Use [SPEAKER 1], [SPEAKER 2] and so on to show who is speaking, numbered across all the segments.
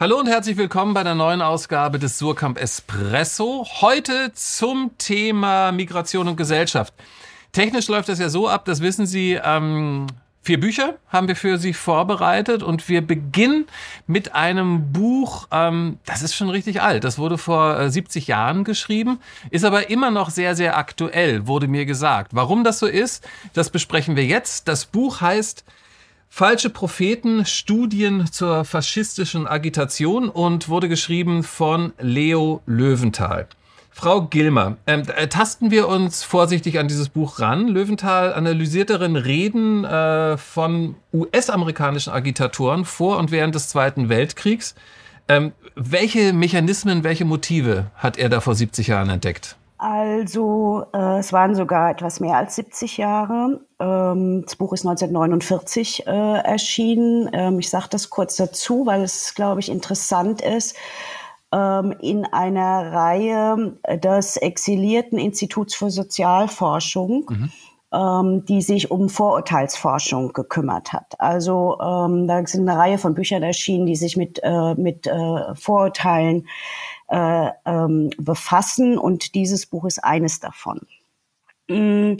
[SPEAKER 1] Hallo und herzlich willkommen bei der neuen Ausgabe des Surkamp Espresso. Heute zum Thema Migration und Gesellschaft. Technisch läuft das ja so ab, das wissen Sie. Ähm, vier Bücher haben wir für Sie vorbereitet und wir beginnen mit einem Buch, ähm, das ist schon richtig alt. Das wurde vor äh, 70 Jahren geschrieben, ist aber immer noch sehr, sehr aktuell, wurde mir gesagt. Warum das so ist, das besprechen wir jetzt. Das Buch heißt Falsche Propheten, Studien zur faschistischen Agitation und wurde geschrieben von Leo Löwenthal. Frau Gilmer, ähm, äh, tasten wir uns vorsichtig an dieses Buch ran. Löwenthal analysiert darin Reden äh, von US-amerikanischen Agitatoren vor und während des Zweiten Weltkriegs. Ähm, welche Mechanismen, welche Motive hat er da vor 70 Jahren entdeckt?
[SPEAKER 2] Also äh, es waren sogar etwas mehr als 70 Jahre. Ähm, das Buch ist 1949 äh, erschienen. Ähm, ich sage das kurz dazu, weil es, glaube ich, interessant ist. Ähm, in einer Reihe des exilierten Instituts für Sozialforschung. Mhm ähm, die sich um Vorurteilsforschung gekümmert hat. Also ähm, da sind eine Reihe von Büchern erschienen, die sich mit, äh, mit äh, Vorurteilen äh, ähm, befassen und dieses Buch ist eines davon. Mm,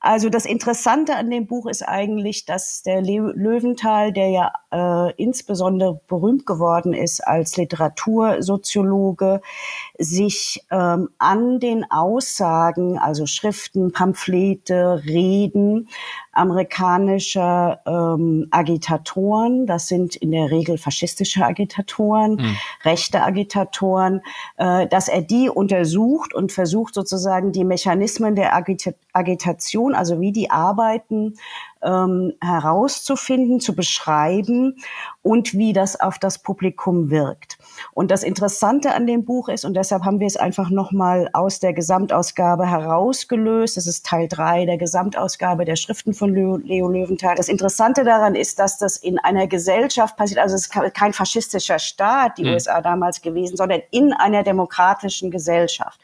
[SPEAKER 2] also das Interessante an dem Buch ist eigentlich, dass der Löwenthal, der ja äh, insbesondere berühmt geworden ist als Literatursoziologe, sich ähm, an den Aussagen, also Schriften, Pamphlete, Reden amerikanischer ähm, Agitatoren, das sind in der Regel faschistische Agitatoren, mhm. rechte Agitatoren, äh, dass er die untersucht und versucht sozusagen die Mechanismen der Agita Agitation, also wie die arbeiten, ähm, herauszufinden, zu beschreiben und wie das auf das Publikum wirkt. Und das Interessante an dem Buch ist, und deshalb haben wir es einfach nochmal aus der Gesamtausgabe herausgelöst, das ist Teil drei der Gesamtausgabe der Schriften von Leo, Leo Löwenthal. Das Interessante daran ist, dass das in einer Gesellschaft passiert, also es ist kein faschistischer Staat, die mhm. USA damals gewesen, sondern in einer demokratischen Gesellschaft.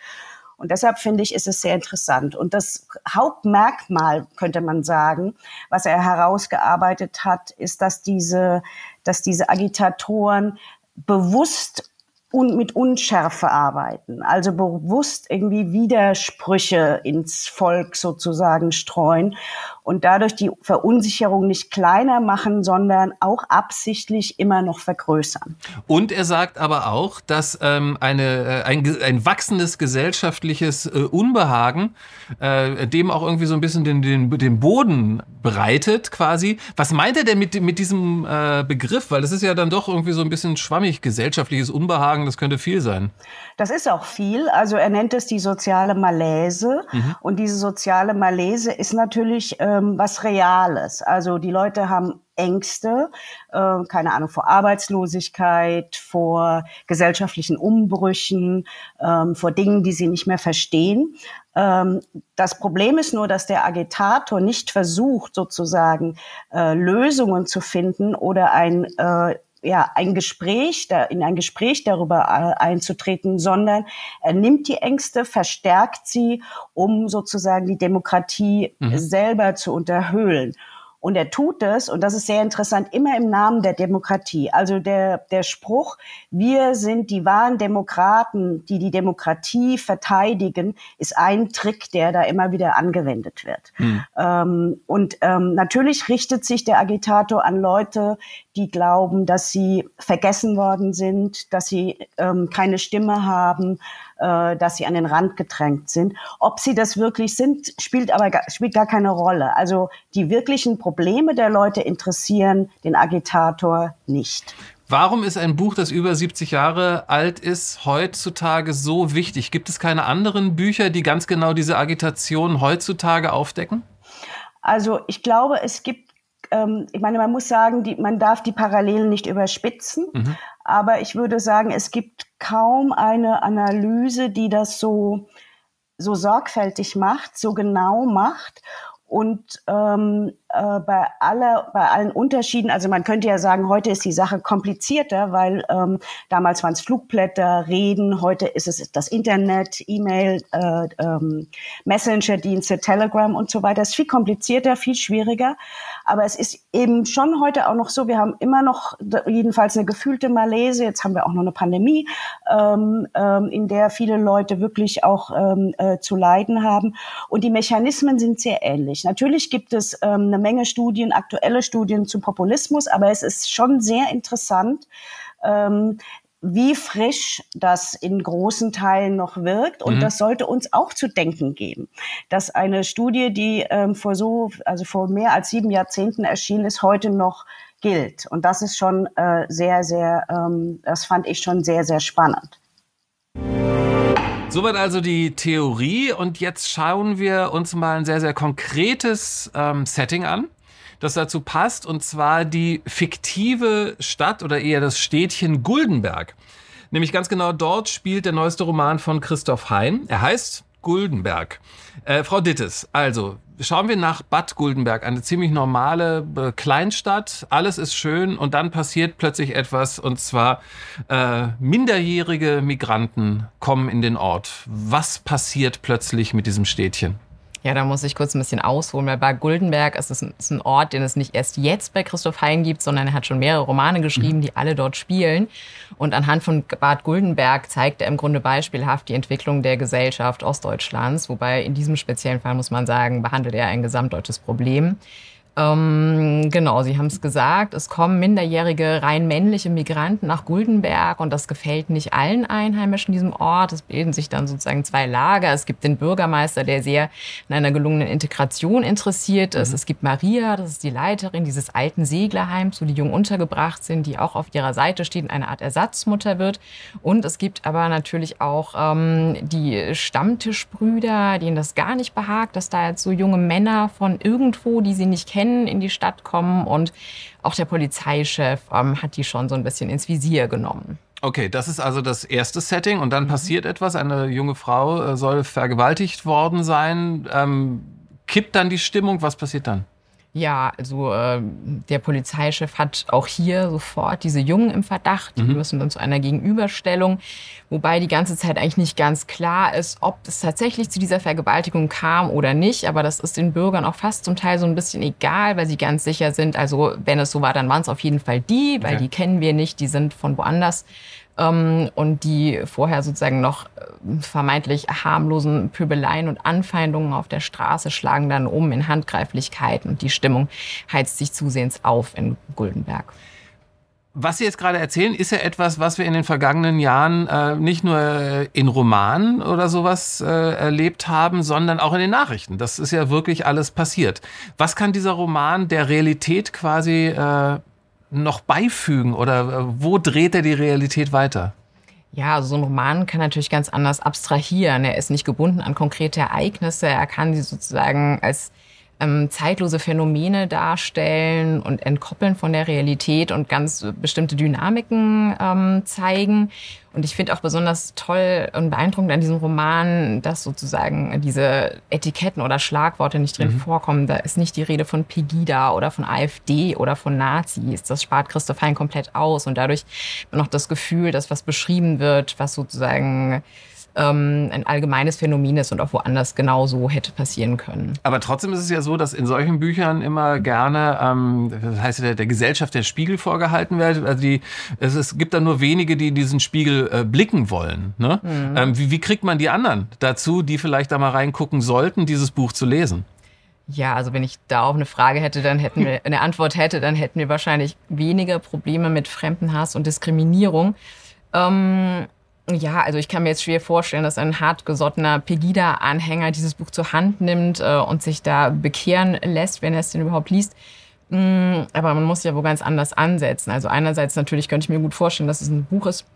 [SPEAKER 2] Und deshalb finde ich, ist es sehr interessant. Und das Hauptmerkmal, könnte man sagen, was er herausgearbeitet hat, ist, dass diese, dass diese Agitatoren bewusst und mit Unschärfe arbeiten, also bewusst irgendwie Widersprüche ins Volk sozusagen streuen und dadurch die Verunsicherung nicht kleiner machen, sondern auch absichtlich immer noch vergrößern.
[SPEAKER 1] Und er sagt aber auch, dass ähm, eine, äh, ein, ein wachsendes gesellschaftliches äh, Unbehagen äh, dem auch irgendwie so ein bisschen den, den, den Boden bereitet quasi. Was meint er denn mit, mit diesem äh, Begriff? Weil das ist ja dann doch irgendwie so ein bisschen schwammig, gesellschaftliches Unbehagen, das könnte viel sein.
[SPEAKER 2] Das ist auch viel. Also er nennt es die soziale Malaise. Mhm. Und diese soziale Malaise ist natürlich ähm, was Reales. Also die Leute haben Ängste, äh, keine Ahnung, vor Arbeitslosigkeit, vor gesellschaftlichen Umbrüchen, ähm, vor Dingen, die sie nicht mehr verstehen. Ähm, das Problem ist nur, dass der Agitator nicht versucht, sozusagen äh, Lösungen zu finden oder ein äh, ja, ein Gespräch, da, in ein Gespräch darüber äh, einzutreten, sondern er nimmt die Ängste, verstärkt sie, um sozusagen die Demokratie mhm. selber zu unterhöhlen. Und er tut es, und das ist sehr interessant, immer im Namen der Demokratie. Also der, der Spruch, wir sind die wahren Demokraten, die die Demokratie verteidigen, ist ein Trick, der da immer wieder angewendet wird. Hm. Ähm, und ähm, natürlich richtet sich der Agitator an Leute, die glauben, dass sie vergessen worden sind, dass sie ähm, keine Stimme haben, äh, dass sie an den Rand gedrängt sind. Ob sie das wirklich sind, spielt aber gar, spielt gar keine Rolle. Also die wirklichen Probleme der Leute interessieren den Agitator nicht.
[SPEAKER 1] Warum ist ein Buch, das über 70 Jahre alt ist, heutzutage so wichtig? Gibt es keine anderen Bücher, die ganz genau diese Agitation heutzutage aufdecken?
[SPEAKER 2] Also ich glaube, es gibt ähm, ich meine, man muss sagen, die, man darf die Parallelen nicht überspitzen. Mhm. Aber ich würde sagen, es gibt kaum eine Analyse, die das so, so sorgfältig macht, so genau macht. Und ähm, äh, bei, aller, bei allen Unterschieden, also man könnte ja sagen, heute ist die Sache komplizierter, weil ähm, damals waren es Flugblätter, Reden, heute ist es das Internet, E-Mail, äh, ähm, Messenger-Dienste, Telegram und so weiter. Es ist viel komplizierter, viel schwieriger. Aber es ist eben schon heute auch noch so, wir haben immer noch jedenfalls eine gefühlte Malaise. Jetzt haben wir auch noch eine Pandemie, ähm, ähm, in der viele Leute wirklich auch ähm, äh, zu leiden haben. Und die Mechanismen sind sehr ähnlich. Natürlich gibt es ähm, eine Menge Studien, aktuelle Studien zu Populismus, aber es ist schon sehr interessant, ähm, wie frisch das in großen Teilen noch wirkt. Und mhm. das sollte uns auch zu denken geben, dass eine Studie, die ähm, vor so, also vor mehr als sieben Jahrzehnten erschienen ist, heute noch gilt. Und das ist schon äh, sehr, sehr, ähm, das fand ich schon sehr, sehr spannend.
[SPEAKER 1] Soweit also die Theorie und jetzt schauen wir uns mal ein sehr, sehr konkretes ähm, Setting an das dazu passt, und zwar die fiktive Stadt oder eher das Städtchen Guldenberg. Nämlich ganz genau dort spielt der neueste Roman von Christoph Hein. Er heißt Guldenberg. Äh, Frau Dittes, also schauen wir nach Bad Guldenberg, eine ziemlich normale äh, Kleinstadt. Alles ist schön und dann passiert plötzlich etwas und zwar äh, minderjährige Migranten kommen in den Ort. Was passiert plötzlich mit diesem Städtchen?
[SPEAKER 3] Ja, da muss ich kurz ein bisschen ausholen, weil Bad Guldenberg ist, ist, ein, Ort, den es nicht erst jetzt bei Christoph Hein gibt, sondern er hat schon mehrere Romane geschrieben, mhm. die alle dort spielen. Und anhand von Bad Guldenberg zeigt er im Grunde beispielhaft die Entwicklung der Gesellschaft Ostdeutschlands, wobei in diesem speziellen Fall muss man sagen, behandelt er ein gesamtdeutsches Problem. Ähm, genau, Sie haben es gesagt, es kommen minderjährige, rein männliche Migranten nach Guldenberg und das gefällt nicht allen Einheimischen in diesem Ort. Es bilden sich dann sozusagen zwei Lager. Es gibt den Bürgermeister, der sehr in einer gelungenen Integration interessiert ist. Mhm. Es gibt Maria, das ist die Leiterin dieses alten Seglerheims, wo die Jungen untergebracht sind, die auch auf ihrer Seite steht, eine Art Ersatzmutter wird. Und es gibt aber natürlich auch ähm, die Stammtischbrüder, denen das gar nicht behagt, dass da jetzt so junge Männer von irgendwo, die sie nicht kennen, Rennen in die Stadt kommen und auch der Polizeichef ähm, hat die schon so ein bisschen ins Visier genommen.
[SPEAKER 1] Okay, das ist also das erste Setting und dann mhm. passiert etwas. Eine junge Frau äh, soll vergewaltigt worden sein. Ähm, kippt dann die Stimmung? Was passiert dann?
[SPEAKER 3] Ja, also äh, der Polizeichef hat auch hier sofort diese Jungen im Verdacht. Die mhm. müssen dann zu einer Gegenüberstellung, wobei die ganze Zeit eigentlich nicht ganz klar ist, ob es tatsächlich zu dieser Vergewaltigung kam oder nicht. Aber das ist den Bürgern auch fast zum Teil so ein bisschen egal, weil sie ganz sicher sind. Also wenn es so war, dann waren es auf jeden Fall die, weil okay. die kennen wir nicht, die sind von woanders und die vorher sozusagen noch äh, vermeintlich harmlosen Pöbeleien und Anfeindungen auf der Straße schlagen dann um in Handgreiflichkeiten und die Stimmung heizt sich zusehends auf in Guldenberg.
[SPEAKER 1] Was Sie jetzt gerade erzählen, ist ja etwas, was wir in den vergangenen Jahren äh, nicht nur in Romanen oder sowas äh, erlebt haben, sondern auch in den Nachrichten. Das ist ja wirklich alles passiert. Was kann dieser Roman der Realität quasi äh, noch beifügen oder äh, wo dreht er die Realität weiter?
[SPEAKER 3] Ja, so ein Roman kann natürlich ganz anders abstrahieren. Er ist nicht gebunden an konkrete Ereignisse. Er kann sie sozusagen als ähm, zeitlose Phänomene darstellen und entkoppeln von der Realität und ganz bestimmte Dynamiken ähm, zeigen. Und ich finde auch besonders toll und beeindruckend an diesem Roman, dass sozusagen diese Etiketten oder Schlagworte nicht drin mhm. vorkommen. Da ist nicht die Rede von Pegida oder von AfD oder von Nazis. Das spart Christoph Hein komplett aus. Und dadurch noch das Gefühl, dass was beschrieben wird, was sozusagen ähm, ein allgemeines Phänomen ist und auch woanders genauso hätte passieren können.
[SPEAKER 1] Aber trotzdem ist es ja so, dass in solchen Büchern immer gerne, ähm, das heißt der, der Gesellschaft der Spiegel vorgehalten wird. Also die, es, es gibt da nur wenige, die diesen Spiegel äh, blicken wollen. Ne? Mhm. Ähm, wie, wie kriegt man die anderen dazu, die vielleicht da mal reingucken sollten, dieses Buch zu lesen?
[SPEAKER 3] Ja, also wenn ich da auch eine Frage hätte, dann hätten wir eine Antwort hätte, dann hätten wir wahrscheinlich weniger Probleme mit Fremdenhass und Diskriminierung. Ähm, ja, also ich kann mir jetzt schwer vorstellen, dass ein hartgesottener Pegida-Anhänger dieses Buch zur Hand nimmt äh, und sich da bekehren lässt, wenn er es denn überhaupt liest. Mm, aber man muss ja wohl ganz anders ansetzen. Also einerseits natürlich könnte ich mir gut vorstellen, dass es ein Buch ist,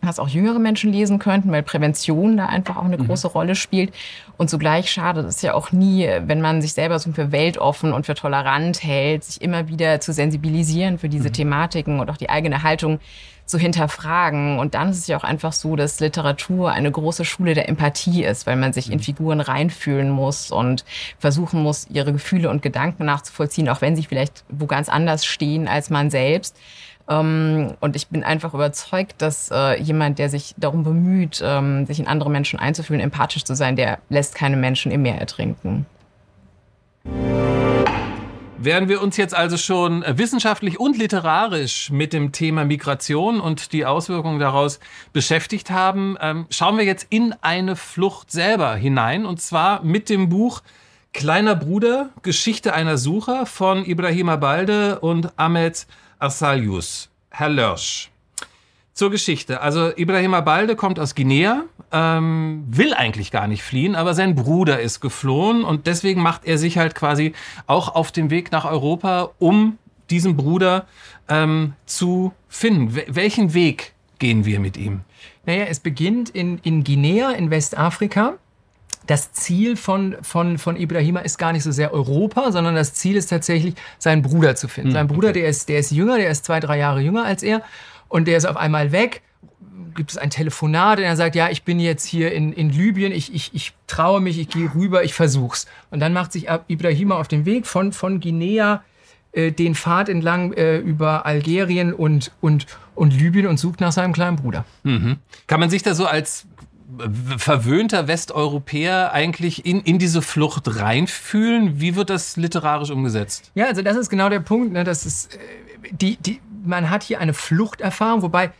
[SPEAKER 3] was auch jüngere Menschen lesen könnten, weil Prävention da einfach auch eine mhm. große Rolle spielt. Und zugleich schadet es ja auch nie, wenn man sich selber so für weltoffen und für tolerant hält, sich immer wieder zu sensibilisieren für diese mhm. Thematiken und auch die eigene Haltung zu hinterfragen. Und dann ist es ja auch einfach so, dass Literatur eine große Schule der Empathie ist, weil man sich in mhm. Figuren reinfühlen muss und versuchen muss, ihre Gefühle und Gedanken nachzuvollziehen, auch wenn sie vielleicht wo ganz anders stehen als man selbst. Ähm, und ich bin einfach überzeugt, dass äh, jemand, der sich darum bemüht, ähm, sich in andere Menschen einzufühlen, empathisch zu sein, der lässt keine Menschen im Meer ertrinken.
[SPEAKER 1] Während wir uns jetzt also schon wissenschaftlich und literarisch mit dem Thema Migration und die Auswirkungen daraus beschäftigt haben, ähm, schauen wir jetzt in eine Flucht selber hinein und zwar mit dem Buch Kleiner Bruder, Geschichte einer Sucher von Ibrahima Balde und Ahmed Arsalius. Herr Lörsch. Zur Geschichte. Also Ibrahima Balde kommt aus Guinea, ähm, will eigentlich gar nicht fliehen, aber sein Bruder ist geflohen und deswegen macht er sich halt quasi auch auf den Weg nach Europa, um diesen Bruder ähm, zu finden. W welchen Weg gehen wir mit ihm?
[SPEAKER 4] Naja, es beginnt in, in Guinea in Westafrika das Ziel von, von, von Ibrahima ist gar nicht so sehr Europa, sondern das Ziel ist tatsächlich, seinen Bruder zu finden. Mhm. Sein Bruder, der ist, der ist jünger, der ist zwei, drei Jahre jünger als er und der ist auf einmal weg. Gibt es ein Telefonat und er sagt, ja, ich bin jetzt hier in, in Libyen, ich, ich, ich traue mich, ich gehe rüber, ich versuch's. Und dann macht sich Ibrahima auf den Weg von, von Guinea äh, den Pfad entlang äh, über Algerien und, und, und Libyen und sucht nach seinem kleinen Bruder.
[SPEAKER 1] Mhm. Kann man sich da so als verwöhnter Westeuropäer eigentlich in, in diese Flucht reinfühlen? Wie wird das literarisch umgesetzt?
[SPEAKER 4] Ja, also das ist genau der Punkt. Ne? Das ist, äh, die, die, man hat hier eine Fluchterfahrung, wobei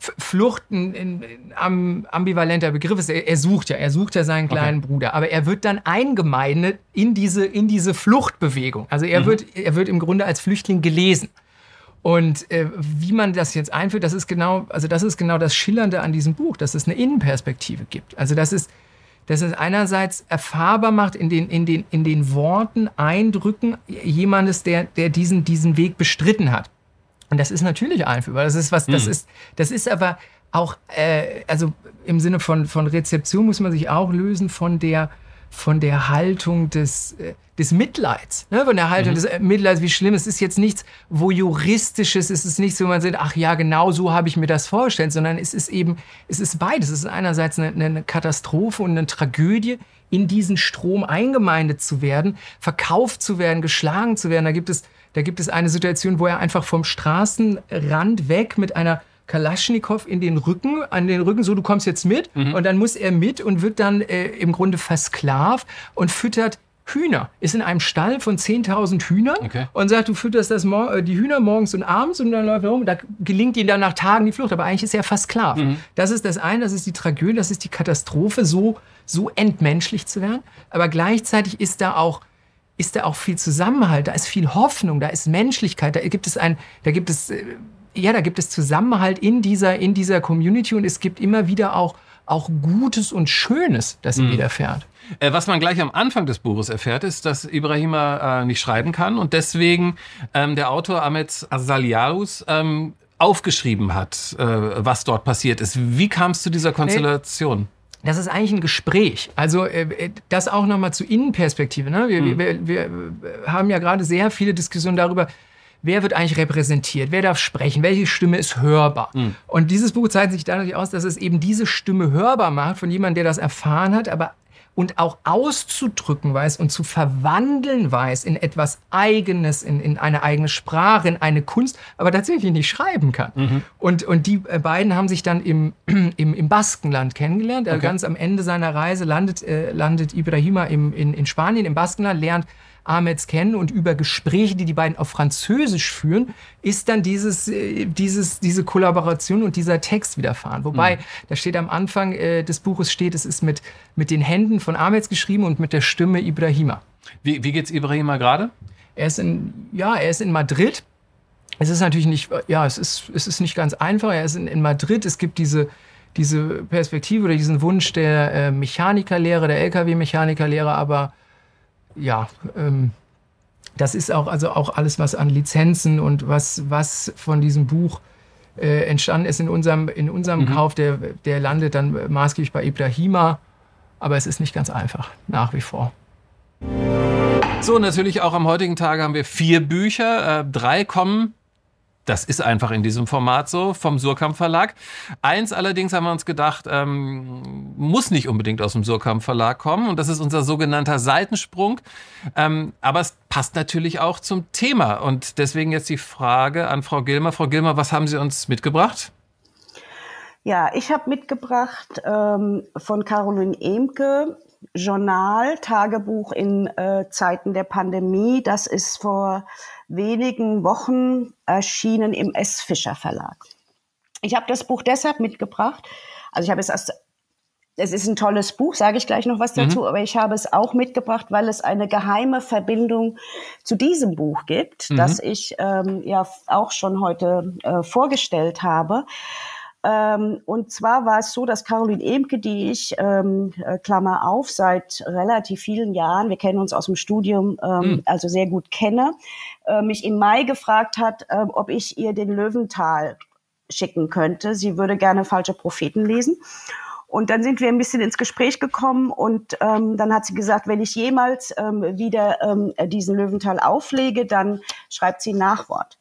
[SPEAKER 4] Flucht ein, ein, ambivalenter Begriff ist. Er, er, sucht ja, er sucht ja seinen kleinen okay. Bruder, aber er wird dann eingemeindet in diese, in diese Fluchtbewegung. Also er, mhm. wird, er wird im Grunde als Flüchtling gelesen. Und äh, wie man das jetzt einführt, das ist genau, also das ist genau das Schillernde an diesem Buch, dass es eine Innenperspektive gibt. Also dass es, dass es einerseits erfahrbar macht in den, in den, in den Worten, Eindrücken jemandes, der, der diesen, diesen Weg bestritten hat. Und das ist natürlich einführbar. Das ist was, das mhm. ist, das ist aber auch, äh, also im Sinne von, von Rezeption muss man sich auch lösen von der, von der Haltung des, äh, des Mitleids, ne? von der Haltung mhm. des äh, Mitleids, wie schlimm. Es ist jetzt nichts, wo juristisches, es ist nichts, wo man sagt, ach ja, genau so habe ich mir das vorgestellt, sondern es ist eben, es ist beides. Es ist einerseits eine, eine Katastrophe und eine Tragödie, in diesen Strom eingemeindet zu werden, verkauft zu werden, geschlagen zu werden. Da gibt es, da gibt es eine Situation, wo er einfach vom Straßenrand weg mit einer Kalaschnikow in den Rücken, an den Rücken, so du kommst jetzt mit. Mhm. Und dann muss er mit und wird dann äh, im Grunde versklavt und füttert Hühner. Ist in einem Stall von 10.000 Hühnern okay. und sagt, du fütterst das äh, die Hühner morgens und abends und dann läuft er rum. Da gelingt ihm dann nach Tagen die Flucht. Aber eigentlich ist er versklavt. Mhm. Das ist das eine, das ist die Tragödie, das ist die Katastrophe, so, so entmenschlich zu werden. Aber gleichzeitig ist da auch ist da auch viel Zusammenhalt, da ist viel Hoffnung, da ist Menschlichkeit, da gibt es ein, da gibt es äh, ja, da gibt es Zusammenhalt in dieser, in dieser Community und es gibt immer wieder auch, auch Gutes und Schönes, das ihm mhm. widerfährt.
[SPEAKER 1] Äh, was man gleich am Anfang des Buches erfährt, ist, dass Ibrahima äh, nicht schreiben kann und deswegen ähm, der Autor Ahmed Azaliarus ähm, aufgeschrieben hat, äh, was dort passiert ist. Wie kam es zu dieser Konstellation?
[SPEAKER 4] Das ist eigentlich ein Gespräch. Also äh, äh das auch nochmal zur Innenperspektive. Ne? Wir, mhm. wir, wir haben ja gerade sehr viele Diskussionen darüber, wer wird eigentlich repräsentiert, wer darf sprechen, welche Stimme ist hörbar. Mhm. Und dieses Buch zeichnet sich dadurch aus, dass es eben diese Stimme hörbar macht von jemandem, der das erfahren hat, aber und auch auszudrücken weiß und zu verwandeln weiß in etwas Eigenes, in, in eine eigene Sprache, in eine Kunst, aber tatsächlich nicht schreiben kann. Mhm. Und, und die äh, beiden haben sich dann im, im, im Baskenland kennengelernt. Okay. Ganz am Ende seiner Reise landet, äh, landet Ibrahima im, in, in Spanien, im Baskenland, lernt Ahmeds kennen und über Gespräche, die die beiden auf Französisch führen, ist dann dieses, äh, dieses, diese Kollaboration und dieser Text widerfahren. Wobei, mhm. da steht am Anfang äh, des Buches steht, es ist mit, mit den Händen von Ahmeds geschrieben und mit der Stimme Ibrahima.
[SPEAKER 1] Wie, wie geht's Ibrahima gerade?
[SPEAKER 4] Er ist in, ja, er ist in Madrid. Es ist natürlich nicht, ja, es ist, es ist nicht ganz einfach. Er ist in, in Madrid. Es gibt diese, diese Perspektive oder diesen Wunsch der äh, Mechanikerlehre, der LKW-Mechanikerlehre, aber ja, ähm, das ist auch, also auch alles, was an Lizenzen und was, was von diesem Buch äh, entstanden ist in unserem, in unserem mhm. Kauf. Der, der landet dann maßgeblich bei Ibrahima. Aber es ist nicht ganz einfach, nach wie vor.
[SPEAKER 1] So, natürlich auch am heutigen Tage haben wir vier Bücher. Äh, drei kommen das ist einfach in diesem Format so vom Surkamp Verlag. Eins allerdings haben wir uns gedacht, ähm, muss nicht unbedingt aus dem Surkamp Verlag kommen und das ist unser sogenannter Seitensprung. Ähm, aber es passt natürlich auch zum Thema und deswegen jetzt die Frage an Frau Gilmer. Frau Gilmer, was haben Sie uns mitgebracht?
[SPEAKER 2] Ja, ich habe mitgebracht ähm, von Caroline Emke Journal, Tagebuch in äh, Zeiten der Pandemie. Das ist vor wenigen Wochen erschienen im S. Fischer Verlag. Ich habe das Buch deshalb mitgebracht. Also ich habe es erst es ist ein tolles Buch, sage ich gleich noch was dazu, mhm. aber ich habe es auch mitgebracht, weil es eine geheime Verbindung zu diesem Buch gibt, mhm. das ich ähm, ja auch schon heute äh, vorgestellt habe. Ähm, und zwar war es so, dass Caroline Emke, die ich, ähm, äh, Klammer auf, seit relativ vielen Jahren, wir kennen uns aus dem Studium, ähm, mhm. also sehr gut kenne, äh, mich im Mai gefragt hat, äh, ob ich ihr den Löwental schicken könnte. Sie würde gerne falsche Propheten lesen. Und dann sind wir ein bisschen ins Gespräch gekommen und ähm, dann hat sie gesagt, wenn ich jemals ähm, wieder ähm, diesen Löwental auflege, dann schreibt sie Nachwort.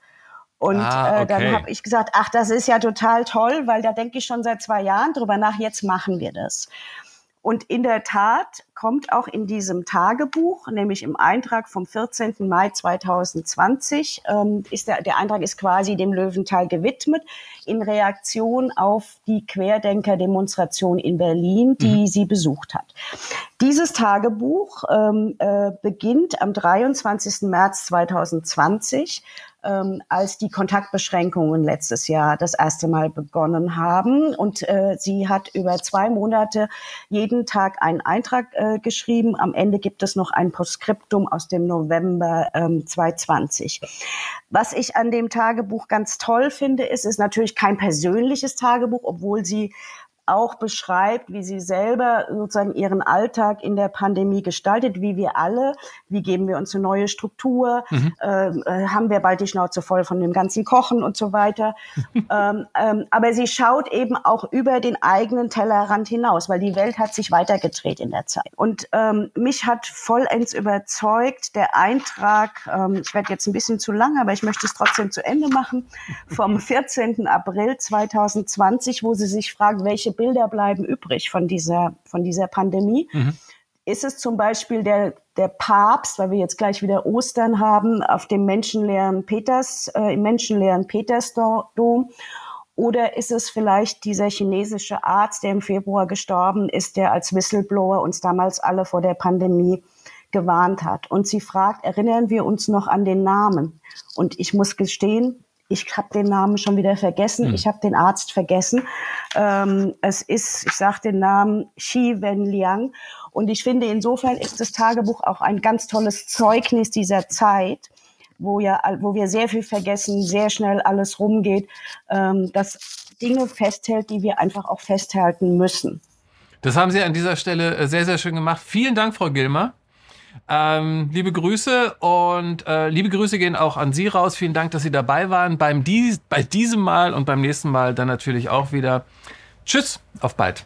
[SPEAKER 2] Und ah, okay. äh, dann habe ich gesagt, ach, das ist ja total toll, weil da denke ich schon seit zwei Jahren drüber nach, jetzt machen wir das. Und in der Tat kommt auch in diesem Tagebuch, nämlich im Eintrag vom 14. Mai 2020, ähm, ist der, der Eintrag ist quasi dem Löwenthal gewidmet, in Reaktion auf die Querdenker-Demonstration in Berlin, die mhm. sie besucht hat. Dieses Tagebuch ähm, äh, beginnt am 23. März 2020 ähm, als die Kontaktbeschränkungen letztes Jahr das erste Mal begonnen haben. Und äh, sie hat über zwei Monate jeden Tag einen Eintrag äh, geschrieben. Am Ende gibt es noch ein Postskriptum aus dem November ähm, 2020. Was ich an dem Tagebuch ganz toll finde, ist, ist natürlich kein persönliches Tagebuch, obwohl sie auch beschreibt, wie sie selber sozusagen ihren Alltag in der Pandemie gestaltet, wie wir alle, wie geben wir uns eine neue Struktur, mhm. Ähm, äh, haben wir bald die Schnauze voll von dem ganzen Kochen und so weiter. ähm, ähm, aber sie schaut eben auch über den eigenen Tellerrand hinaus, weil die Welt hat sich weitergedreht in der Zeit. Und ähm, mich hat vollends überzeugt der Eintrag, ähm, ich werde jetzt ein bisschen zu lang, aber ich möchte es trotzdem zu Ende machen, vom 14. April 2020, wo sie sich fragt, welche Bilder bleiben übrig von dieser, von dieser Pandemie. Mhm. Ist es zum Beispiel der, der Papst, weil wir jetzt gleich wieder Ostern haben, auf dem menschenleeren Peters, äh, im menschenleeren Petersdom? Oder ist es vielleicht dieser chinesische Arzt, der im Februar gestorben ist, der als Whistleblower uns damals alle vor der Pandemie gewarnt hat? Und sie fragt, erinnern wir uns noch an den Namen? Und ich muss gestehen, ich habe den Namen schon wieder vergessen. Hm. Ich habe den Arzt vergessen. Ähm, es ist, ich sage den Namen Xi Wenliang. Und ich finde, insofern ist das Tagebuch auch ein ganz tolles Zeugnis dieser Zeit, wo ja, wo wir sehr viel vergessen, sehr schnell alles rumgeht, ähm, dass Dinge festhält, die wir einfach auch festhalten müssen.
[SPEAKER 1] Das haben Sie an dieser Stelle äh, sehr, sehr schön gemacht. Vielen Dank, Frau Gilmer. Ähm, liebe Grüße und äh, liebe Grüße gehen auch an Sie raus. Vielen Dank, dass Sie dabei waren beim dies, bei diesem Mal und beim nächsten Mal dann natürlich auch wieder. Tschüss, auf bald.